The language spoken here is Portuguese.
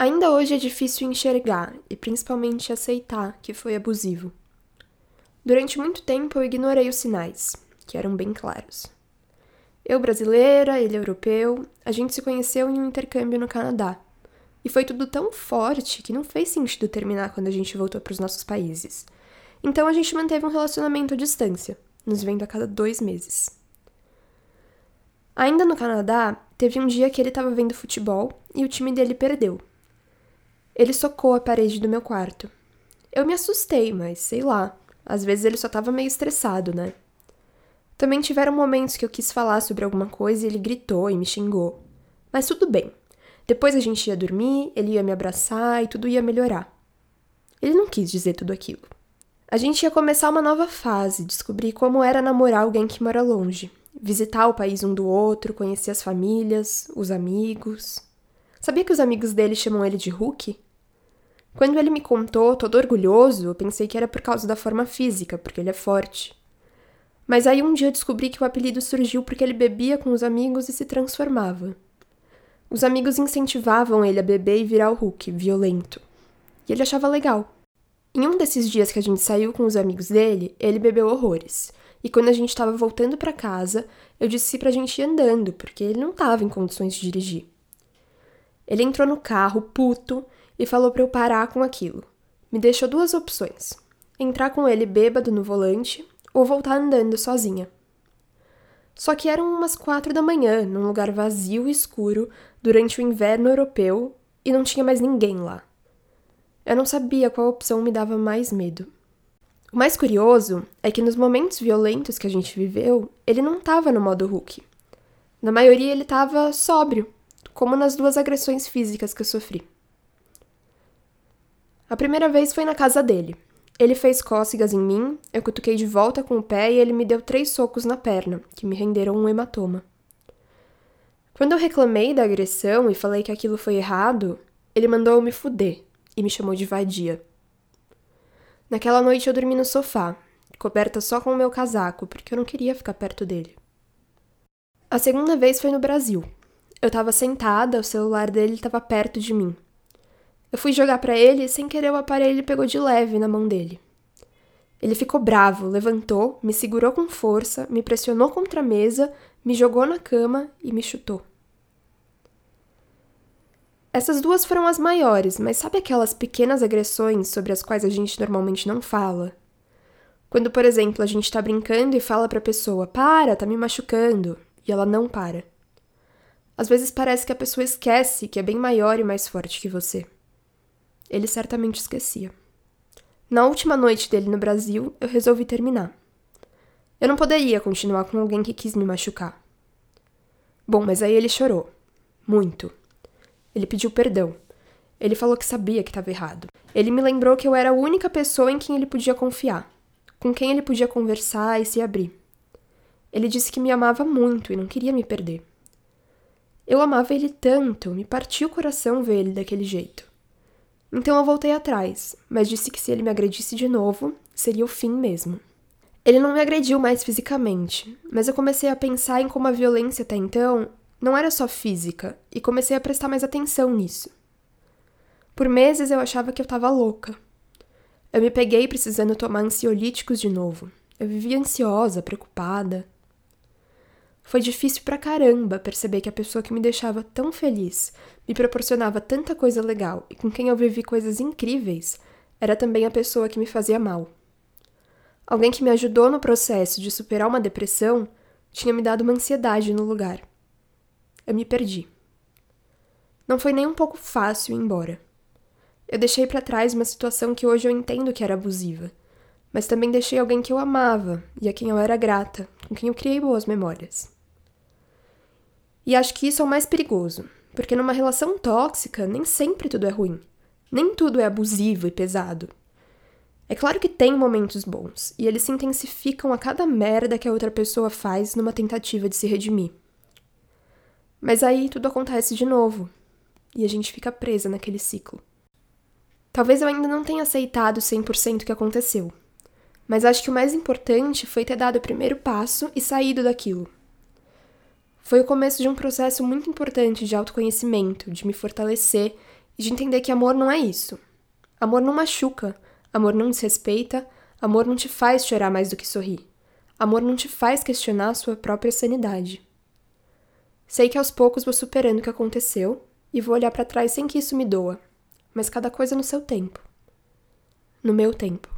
Ainda hoje é difícil enxergar e principalmente aceitar que foi abusivo. Durante muito tempo eu ignorei os sinais, que eram bem claros. Eu brasileira, ele europeu, a gente se conheceu em um intercâmbio no Canadá. E foi tudo tão forte que não fez sentido terminar quando a gente voltou para os nossos países. Então a gente manteve um relacionamento à distância, nos vendo a cada dois meses. Ainda no Canadá, teve um dia que ele estava vendo futebol e o time dele perdeu. Ele socou a parede do meu quarto. Eu me assustei, mas sei lá, às vezes ele só estava meio estressado, né? Também tiveram momentos que eu quis falar sobre alguma coisa e ele gritou e me xingou. Mas tudo bem. Depois a gente ia dormir, ele ia me abraçar e tudo ia melhorar. Ele não quis dizer tudo aquilo. A gente ia começar uma nova fase, descobrir como era namorar alguém que mora longe, visitar o país um do outro, conhecer as famílias, os amigos. Sabia que os amigos dele chamam ele de Hulk? Quando ele me contou, todo orgulhoso, pensei que era por causa da forma física, porque ele é forte. Mas aí um dia descobri que o apelido surgiu porque ele bebia com os amigos e se transformava. Os amigos incentivavam ele a beber e virar o Hulk, violento. E ele achava legal. Em um desses dias que a gente saiu com os amigos dele, ele bebeu horrores. E quando a gente estava voltando para casa, eu disse pra gente ir andando, porque ele não estava em condições de dirigir. Ele entrou no carro, puto, e falou para eu parar com aquilo. Me deixou duas opções: entrar com ele bêbado no volante ou voltar andando sozinha. Só que eram umas quatro da manhã, num lugar vazio e escuro, durante o inverno europeu, e não tinha mais ninguém lá. Eu não sabia qual opção me dava mais medo. O mais curioso é que nos momentos violentos que a gente viveu, ele não estava no modo Hulk. Na maioria ele estava sóbrio, como nas duas agressões físicas que eu sofri. A primeira vez foi na casa dele. Ele fez cócegas em mim, eu cutuquei de volta com o pé e ele me deu três socos na perna, que me renderam um hematoma. Quando eu reclamei da agressão e falei que aquilo foi errado, ele mandou eu me fuder e me chamou de vadia. Naquela noite eu dormi no sofá, coberta só com o meu casaco, porque eu não queria ficar perto dele. A segunda vez foi no Brasil. Eu estava sentada, o celular dele estava perto de mim. Eu fui jogar para ele e, sem querer, o aparelho pegou de leve na mão dele. Ele ficou bravo, levantou, me segurou com força, me pressionou contra a mesa, me jogou na cama e me chutou. Essas duas foram as maiores, mas sabe aquelas pequenas agressões sobre as quais a gente normalmente não fala? Quando, por exemplo, a gente tá brincando e fala pra pessoa: Para, tá me machucando, e ela não para. Às vezes parece que a pessoa esquece que é bem maior e mais forte que você. Ele certamente esquecia. Na última noite dele no Brasil, eu resolvi terminar. Eu não poderia continuar com alguém que quis me machucar. Bom, mas aí ele chorou. Muito. Ele pediu perdão. Ele falou que sabia que estava errado. Ele me lembrou que eu era a única pessoa em quem ele podia confiar, com quem ele podia conversar e se abrir. Ele disse que me amava muito e não queria me perder. Eu amava ele tanto, me partiu o coração ver ele daquele jeito. Então eu voltei atrás, mas disse que se ele me agredisse de novo, seria o fim mesmo. Ele não me agrediu mais fisicamente, mas eu comecei a pensar em como a violência até então não era só física e comecei a prestar mais atenção nisso. Por meses eu achava que eu estava louca. Eu me peguei precisando tomar ansiolíticos de novo. Eu vivia ansiosa, preocupada. Foi difícil pra caramba perceber que a pessoa que me deixava tão feliz, me proporcionava tanta coisa legal e com quem eu vivi coisas incríveis, era também a pessoa que me fazia mal. Alguém que me ajudou no processo de superar uma depressão tinha me dado uma ansiedade no lugar. Eu me perdi. Não foi nem um pouco fácil ir embora. Eu deixei para trás uma situação que hoje eu entendo que era abusiva, mas também deixei alguém que eu amava e a quem eu era grata, com quem eu criei boas memórias. E acho que isso é o mais perigoso, porque numa relação tóxica nem sempre tudo é ruim. Nem tudo é abusivo e pesado. É claro que tem momentos bons, e eles se intensificam a cada merda que a outra pessoa faz numa tentativa de se redimir. Mas aí tudo acontece de novo, e a gente fica presa naquele ciclo. Talvez eu ainda não tenha aceitado 100% o que aconteceu, mas acho que o mais importante foi ter dado o primeiro passo e saído daquilo. Foi o começo de um processo muito importante de autoconhecimento, de me fortalecer E de entender que amor não é isso. Amor não machuca, amor não desrespeita, amor não te faz chorar mais do que sorrir. Amor não te faz questionar a sua própria sanidade. Sei que aos poucos vou superando o que aconteceu e vou olhar para trás sem que isso me doa, mas cada coisa no seu tempo. No meu tempo.